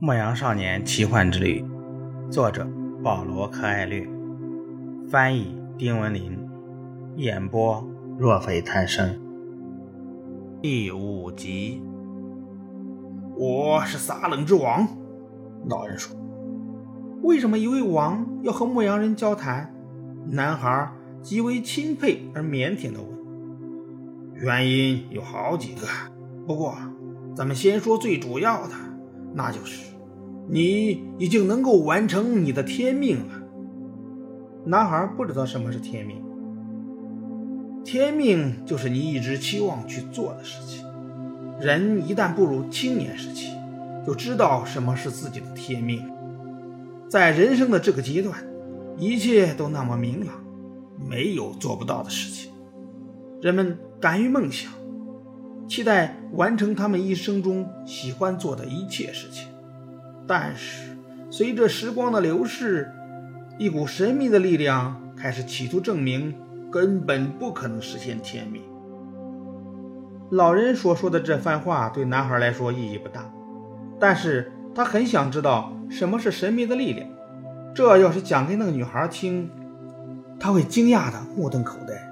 牧羊少年奇幻之旅，作者保罗·柯艾略，翻译丁文林，演播若非贪生。第五集，我是撒冷之王。老人说：“为什么一位王要和牧羊人交谈？”男孩极为钦佩而腼腆地问：“原因有好几个，不过咱们先说最主要的。”那就是，你已经能够完成你的天命了。男孩不知道什么是天命。天命就是你一直期望去做的事情。人一旦步入青年时期，就知道什么是自己的天命。在人生的这个阶段，一切都那么明朗，没有做不到的事情。人们敢于梦想。期待完成他们一生中喜欢做的一切事情，但是随着时光的流逝，一股神秘的力量开始企图证明根本不可能实现天命。老人所说的这番话对男孩来说意义不大，但是他很想知道什么是神秘的力量。这要是讲给那个女孩听，她会惊讶的目瞪口呆。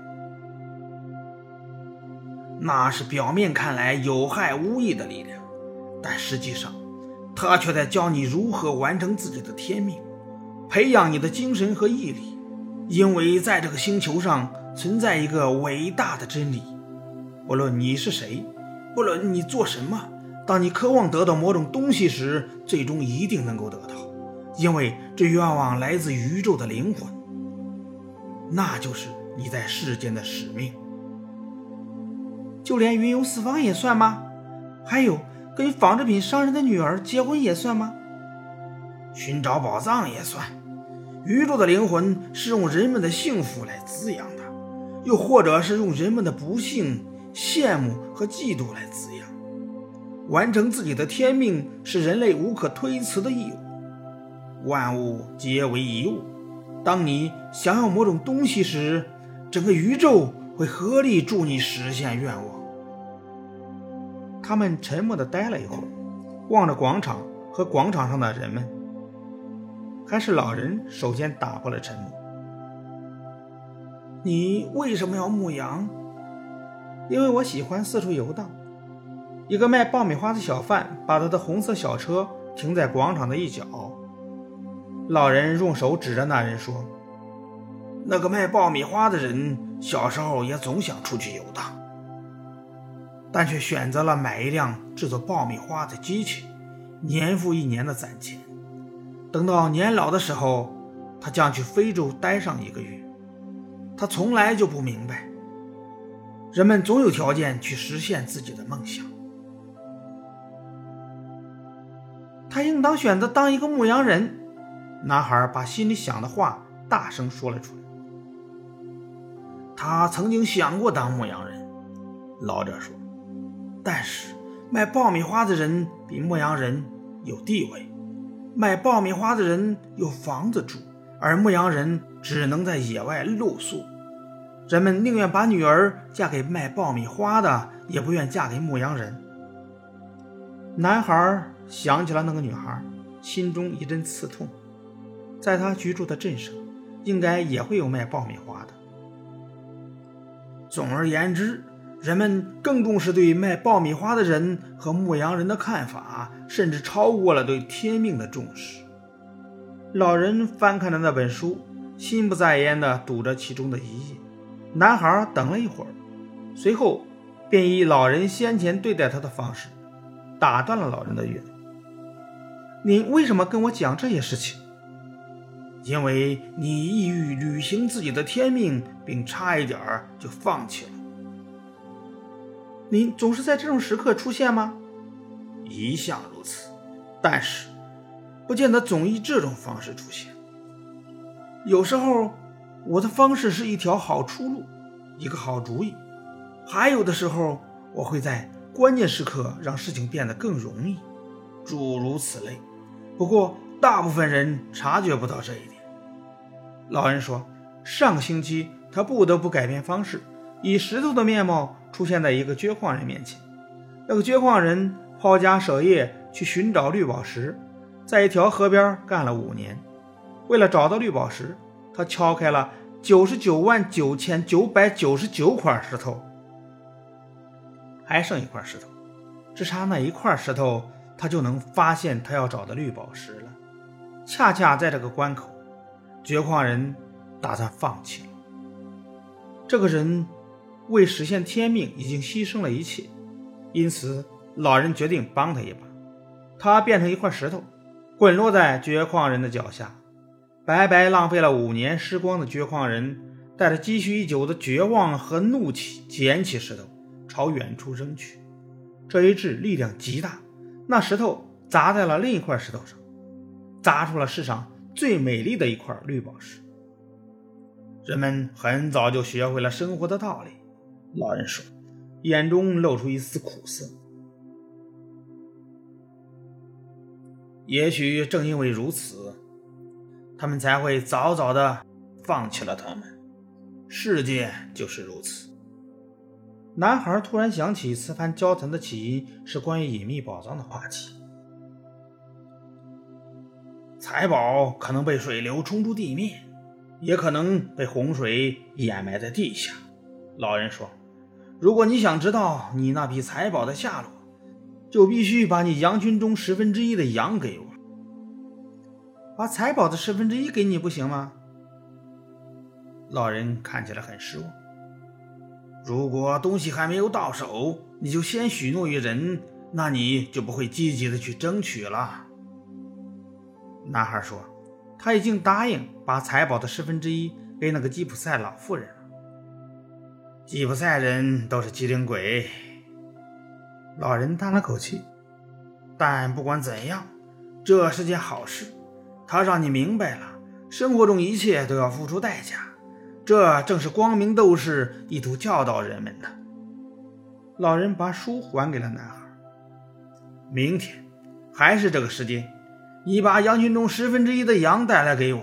那是表面看来有害无益的力量，但实际上，它却在教你如何完成自己的天命，培养你的精神和毅力。因为在这个星球上存在一个伟大的真理：不论你是谁，不论你做什么，当你渴望得到某种东西时，最终一定能够得到，因为这愿望来自宇宙的灵魂。那就是你在世间的使命。就连云游四方也算吗？还有跟纺织品商人的女儿结婚也算吗？寻找宝藏也算。宇宙的灵魂是用人们的幸福来滋养的，又或者是用人们的不幸、羡慕和嫉妒来滋养。完成自己的天命是人类无可推辞的义务。万物皆为一物。当你想要某种东西时，整个宇宙会合力助你实现愿望。他们沉默地待了一会儿，望着广场和广场上的人们。还是老人首先打破了沉默：“你为什么要牧羊？”“因为我喜欢四处游荡。”一个卖爆米花的小贩把他的红色小车停在广场的一角。老人用手指着那人说：“那个卖爆米花的人小时候也总想出去游荡。”但却选择了买一辆制作爆米花的机器，年复一年的攒钱。等到年老的时候，他将去非洲待上一个月。他从来就不明白，人们总有条件去实现自己的梦想。他应当选择当一个牧羊人。男孩把心里想的话大声说了出来。他曾经想过当牧羊人，老者说。但是卖爆米花的人比牧羊人有地位，卖爆米花的人有房子住，而牧羊人只能在野外露宿。人们宁愿把女儿嫁给卖爆米花的，也不愿嫁给牧羊人。男孩想起了那个女孩，心中一阵刺痛。在他居住的镇上，应该也会有卖爆米花的。总而言之。人们更重视对卖爆米花的人和牧羊人的看法，甚至超过了对天命的重视。老人翻看着那本书，心不在焉地读着其中的一页。男孩等了一会儿，随后便以老人先前对待他的方式，打断了老人的阅读。您为什么跟我讲这些事情？因为你意欲履行自己的天命，并差一点就放弃了。您总是在这种时刻出现吗？一向如此，但是不见得总以这种方式出现。有时候，我的方式是一条好出路，一个好主意；还有的时候，我会在关键时刻让事情变得更容易，诸如此类。不过，大部分人察觉不到这一点。老人说，上个星期他不得不改变方式。以石头的面貌出现在一个掘矿人面前。那个掘矿人抛家舍业去寻找绿宝石，在一条河边干了五年，为了找到绿宝石，他敲开了九十九万九千九百九十九块石头，还剩一块石头，只差那一块石头，他就能发现他要找的绿宝石了。恰恰在这个关口，绝矿人打算放弃了。这个人为实现天命，已经牺牲了一切，因此老人决定帮他一把。他变成一块石头，滚落在绝矿人的脚下。白白浪费了五年时光的绝矿人，带着积蓄已久的绝望和怒气，捡起石头，朝远处扔去。这一掷力量极大，那石头砸在了另一块石头上，砸出了世上最美丽的一块绿宝石。人们很早就学会了生活的道理，老人说，眼中露出一丝苦涩。也许正因为如此，他们才会早早的放弃了他们。世界就是如此。男孩突然想起，此番交谈的起因是关于隐秘宝藏的话题。财宝可能被水流冲出地面，也可能被洪水掩埋在地下。老人说：“如果你想知道你那批财宝的下落，”就必须把你羊群中十分之一的羊给我，把财宝的十分之一给你不行吗？老人看起来很失望。如果东西还没有到手，你就先许诺于人，那你就不会积极的去争取了。男孩说：“他已经答应把财宝的十分之一给那个吉普赛老妇人了。吉普赛人都是机灵鬼。”老人叹了口气，但不管怎样，这是件好事。他让你明白了，生活中一切都要付出代价。这正是光明斗士意图教导人们的。老人把书还给了男孩。明天，还是这个时间，你把羊群中十分之一的羊带来给我，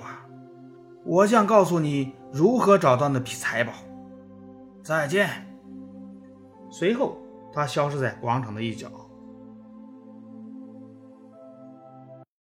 我将告诉你如何找到那批财宝。再见。随后。他消失在广场的一角。